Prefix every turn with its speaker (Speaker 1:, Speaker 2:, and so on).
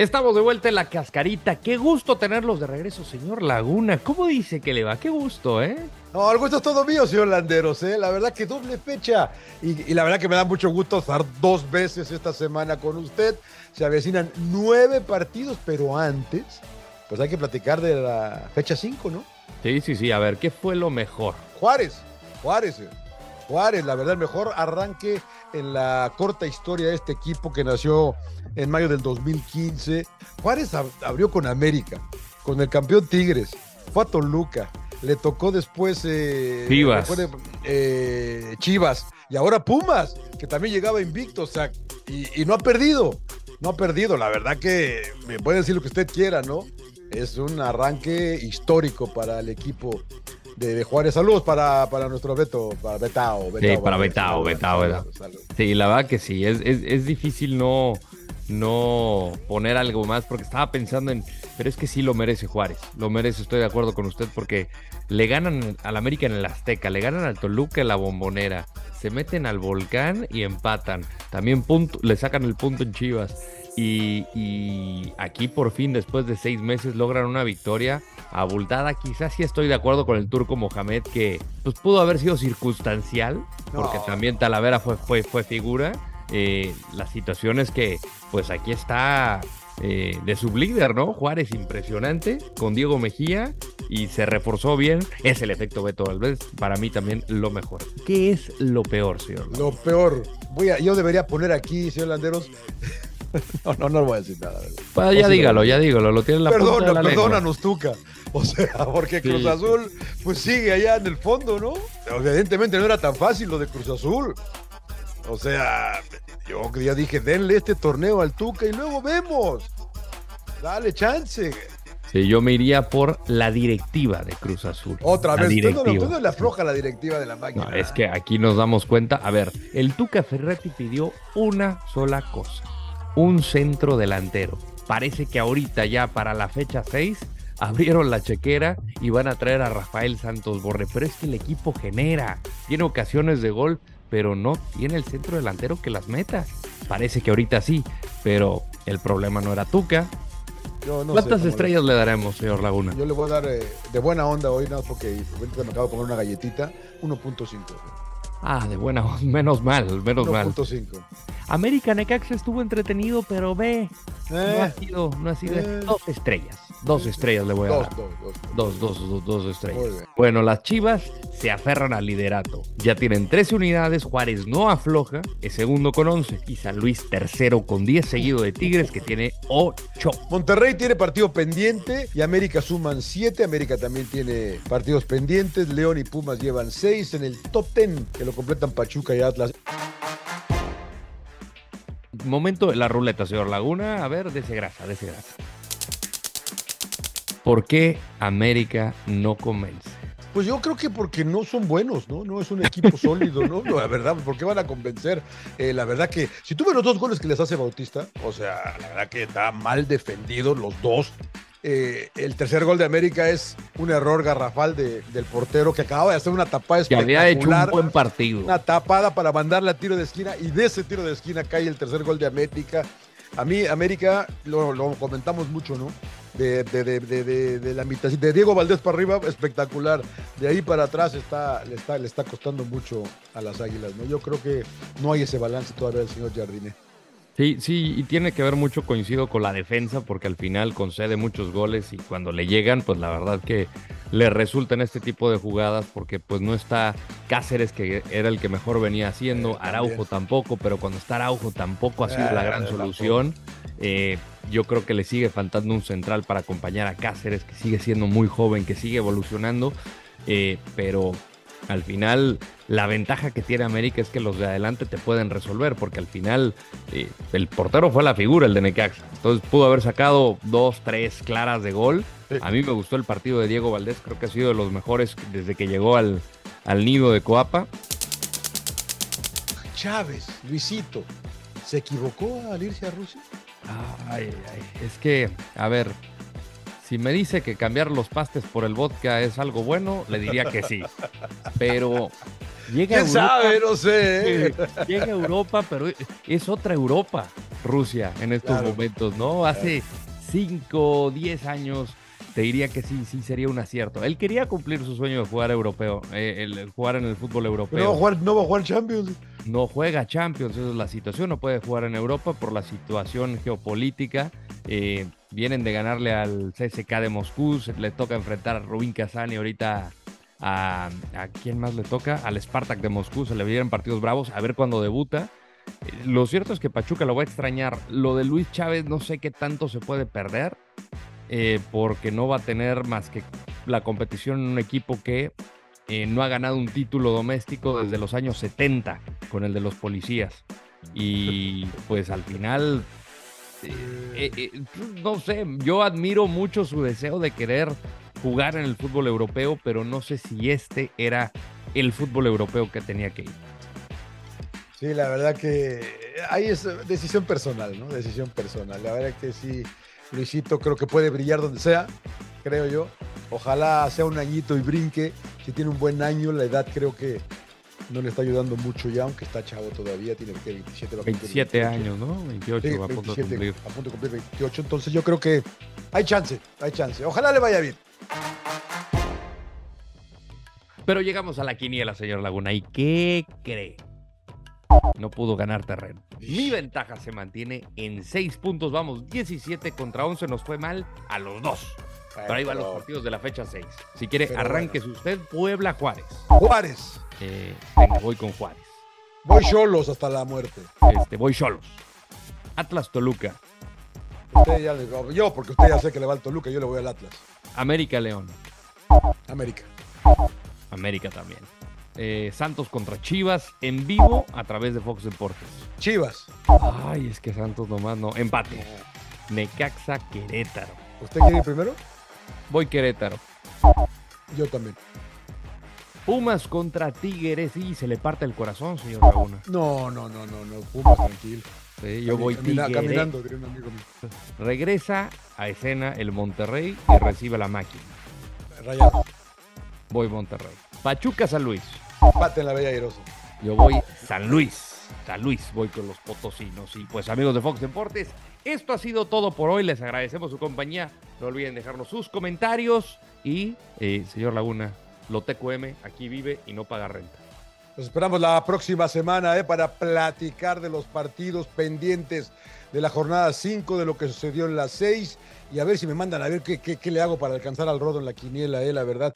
Speaker 1: Estamos de vuelta en la cascarita. Qué gusto tenerlos de regreso, señor Laguna. ¿Cómo dice que le va? Qué gusto, ¿eh?
Speaker 2: No, el gusto es todo mío, señor Landeros, ¿eh? La verdad que doble fecha. Y, y la verdad que me da mucho gusto estar dos veces esta semana con usted. Se avecinan nueve partidos, pero antes, pues hay que platicar de la fecha 5, ¿no?
Speaker 1: Sí, sí, sí. A ver, ¿qué fue lo mejor?
Speaker 2: Juárez, Juárez, eh. Juárez, la verdad, el mejor arranque en la corta historia de este equipo que nació en mayo del 2015. Juárez ab- abrió con América, con el campeón Tigres, fue a Toluca, le tocó después eh,
Speaker 1: Chivas.
Speaker 2: después de, eh, Chivas y ahora Pumas, que también llegaba invicto, o sea, y, y no ha perdido, no ha perdido. La verdad que me puede decir lo que usted quiera, ¿no? Es un arranque histórico para el equipo de, de Juárez. Saludos para, para nuestro Beto, para Betao.
Speaker 1: Sí,
Speaker 2: Betao,
Speaker 1: para
Speaker 2: Vázquez.
Speaker 1: Betao,
Speaker 2: Saludos,
Speaker 1: Betao, Betao.
Speaker 2: saludos.
Speaker 1: Sí, la verdad que sí. Es, es, es difícil no, no poner algo más porque estaba pensando en. Pero es que sí lo merece Juárez. Lo merece, estoy de acuerdo con usted porque le ganan al América en el Azteca, le ganan al Toluca en la Bombonera, se meten al Volcán y empatan. También punto, le sacan el punto en Chivas. Y, y aquí por fin, después de seis meses, logran una victoria abultada. Quizás sí estoy de acuerdo con el turco Mohamed que pues, pudo haber sido circunstancial, porque
Speaker 2: No.
Speaker 1: también Talavera fue, fue, fue figura. Eh, la situación es que, pues aquí está eh, de sublíder, ¿no? Juárez impresionante con Diego Mejía y se reforzó bien. Es el efecto Beto Valdés, para mí también lo mejor. ¿Qué es lo peor, señor?
Speaker 2: Lo peor. Voy a, yo debería poner aquí, señor Landeros. no, no, no voy a decir nada.
Speaker 1: Pues ya
Speaker 2: O sea,
Speaker 1: dígalo, ya dígalo, lo tiene en la punta de
Speaker 2: Perdona,
Speaker 1: la
Speaker 2: perdónanos, Tuca. O sea, porque
Speaker 1: Sí.
Speaker 2: Cruz Azul, pues sigue allá en el fondo, ¿no? Evidentemente no era tan fácil lo de Cruz Azul. O sea, yo ya dije, denle este torneo al Tuca y luego vemos. Dale chance.
Speaker 1: Sí, yo me iría por la directiva de Cruz Azul.
Speaker 2: Otra
Speaker 1: La
Speaker 2: vez. No,
Speaker 1: directiva.
Speaker 2: usted no le afloja la directiva de la máquina.
Speaker 1: No, es que aquí nos damos cuenta. A ver, el Tuca Ferretti pidió una sola cosa: un centro delantero. Parece que ahorita ya para la fecha 6 abrieron la chequera y van a traer a Rafael Santos Borre. Pero es que el equipo genera, tiene ocasiones de gol, pero no tiene el centro delantero que las meta. Parece que ahorita sí, pero el problema no era Tuca.
Speaker 2: Yo no
Speaker 1: ¿Cuántas estrellas le daremos, señor Laguna?
Speaker 2: Yo le voy a dar eh, de buena onda hoy, nada más porque ahorita me acabo de comer una galletita. 1.5.
Speaker 1: Ah, de buena, menos mal, menos mal.
Speaker 2: 1.5.
Speaker 1: América Necaxa estuvo entretenido, pero ve, no ha
Speaker 2: Eh,
Speaker 1: sido, no ha sido
Speaker 2: eh.
Speaker 1: dos estrellas. Dos estrellas le voy a
Speaker 2: dos,
Speaker 1: dar.
Speaker 2: dos, dos.
Speaker 1: Dos, dos, dos, dos estrellas. Bueno, las Chivas se aferran al liderato. Ya tienen 13 unidades, Juárez no afloja, es segundo con 11 y San Luis tercero con 10 seguido de Tigres que tiene 8.
Speaker 2: Monterrey tiene partido pendiente y América suman 7. América también tiene partidos pendientes. León y Pumas llevan 6 en el top 10 que lo completan Pachuca y Atlas.
Speaker 1: Momento de la ruleta, señor Laguna. A ver, dese grasa, dese grasa. ¿Por qué América no convence?
Speaker 2: Pues yo creo que porque no son buenos, ¿no? No es un equipo sólido, ¿no? No, La verdad, ¿por qué van a convencer? Eh, la verdad que si tú ves los dos goles que les hace Bautista, o sea, la verdad que está mal defendido los dos. Eh, el tercer gol de América es un error garrafal de- del portero que acababa de hacer una tapada
Speaker 1: Que había hecho un
Speaker 2: espectacular.
Speaker 1: buen partido.
Speaker 2: Una tapada para mandarle a tiro de esquina y de ese tiro de esquina cae el tercer gol de América. A mí, América, lo, lo comentamos mucho, ¿no? De, de, de, de, de- de la mitad, de Diego Valdés para arriba, espectacular. De ahí para atrás está, le, está, le está costando mucho a las águilas, ¿no? Yo creo que no hay ese balance todavía del señor Jardine.
Speaker 1: Sí, sí, y tiene que ver mucho, coincido con la defensa, porque al final concede muchos goles y cuando le llegan, pues la verdad que le resultan este tipo de jugadas, porque pues no está Cáceres, que era el que mejor venía haciendo,
Speaker 2: Eh,
Speaker 1: Araujo tampoco, pero cuando está Araujo tampoco ha sido
Speaker 2: Eh,
Speaker 1: la gran
Speaker 2: tampoco.
Speaker 1: solución. Eh, yo creo que le sigue faltando un central para acompañar a Cáceres, que sigue siendo muy joven, que sigue evolucionando, eh, pero Al final, la ventaja que tiene América es que los de adelante te pueden resolver, porque al final eh, el portero fue la figura, el de Necaxa. Entonces pudo haber sacado dos, tres claras de gol. A mí me gustó el partido de Diego Valdés, creo que ha sido de los mejores desde que llegó al, al nido de Coapa.
Speaker 2: Chávez, Luisito, ¿se equivocó al irse a Rusia?
Speaker 1: Ay, ay, es que, a ver, si me dice que cambiar los pastes por el vodka es algo bueno, le diría que sí. Pero llega
Speaker 2: ¿Quién sabe? No sé. ¿eh?
Speaker 1: Llega a Europa, pero es otra Europa, Rusia, en estos momentos, ¿no? Hace 5, 10 años te diría que sí, sí sería un acierto. Él quería cumplir su sueño de jugar europeo, eh, el, jugar en el fútbol europeo.
Speaker 2: no, jugar, no va a jugar Champions.
Speaker 1: No juega Champions, esa es la situación. No puede jugar en Europa por la situación geopolítica. Eh, vienen de ganarle al CSK de Moscú, le toca enfrentar a Rubín Kazani ahorita a, a quién más le toca, al Spartak de Moscú, se le vienen partidos bravos, a ver cuándo debuta. Eh, lo cierto es que Pachuca lo va a extrañar. Lo de Luis Chávez no sé qué tanto se puede perder. Eh, porque no va a tener más que la competición en un equipo que no ha ganado un título doméstico desde los años 70 con el de los policías. Y pues al final, eh, no sé, yo admiro mucho su deseo de querer jugar en el fútbol europeo, pero no sé si este era el fútbol europeo que tenía que ir.
Speaker 2: Sí, la verdad que ahí es decisión personal, ¿no? Decisión personal. La verdad que sí Luisito creo que puede brillar donde sea, creo yo. Ojalá sea un añito y brinque. Si tiene un buen año, la edad creo que no le está ayudando mucho ya, aunque está chavo todavía, tiene que 27,
Speaker 1: 27 años, ¿no? 28,
Speaker 2: a, punto de cumplir. a punto de cumplir 28, entonces yo creo que hay chance, hay chance. Ojalá le vaya bien.
Speaker 1: Pero llegamos a la quiniela, señor Laguna. ¿Y qué cree? no pudo ganar terreno. Mi ventaja se mantiene en 6 puntos. Vamos, 17 contra 11. Nos fue mal a los dos. Pero ahí van los partidos de la fecha 6. Si quiere, arranques usted. Puebla Juárez.
Speaker 2: Juárez.
Speaker 1: Eh, venga, voy con Juárez.
Speaker 2: Voy solos hasta la muerte.
Speaker 1: Este, voy solos. Atlas Toluca.
Speaker 2: Usted ya le, yo, porque usted ya sé que le va al Toluca, yo le voy al Atlas.
Speaker 1: América León.
Speaker 2: América.
Speaker 1: América también. Eh, Santos contra Chivas en vivo a través de Fox Deportes.
Speaker 2: Chivas.
Speaker 1: Ay, es que Santos nomás no. Empate. Necaxa Querétaro.
Speaker 2: ¿Usted quiere ir primero?
Speaker 1: Voy Querétaro.
Speaker 2: Yo también.
Speaker 1: Pumas contra Tigres y se le parte el corazón, señor Laguna.
Speaker 2: No, no, no, no, no. Pumas, tranquilo.
Speaker 1: Sí, yo voy
Speaker 2: Tigres. Caminando, diría un amigo mío.
Speaker 1: Regresa a escena el Monterrey y recibe la máquina.
Speaker 2: Rayado.
Speaker 1: Voy Monterrey. Pachuca San Luis.
Speaker 2: Pate en la Bella Airosa.
Speaker 1: Yo voy San Luis. San Luis, voy con los potosinos. Y pues amigos de Fox Deportes, esto ha sido todo por hoy. Les agradecemos su compañía. No olviden dejarnos sus comentarios. Y, eh, señor Laguna, Loteco M aquí vive y no paga renta.
Speaker 2: Nos esperamos la próxima semana eh, para platicar de los partidos pendientes de la jornada 5, de lo que sucedió en las 6 y a ver si me mandan a ver qué, qué, qué, le hago para alcanzar al rodo en la quiniela, eh, la verdad.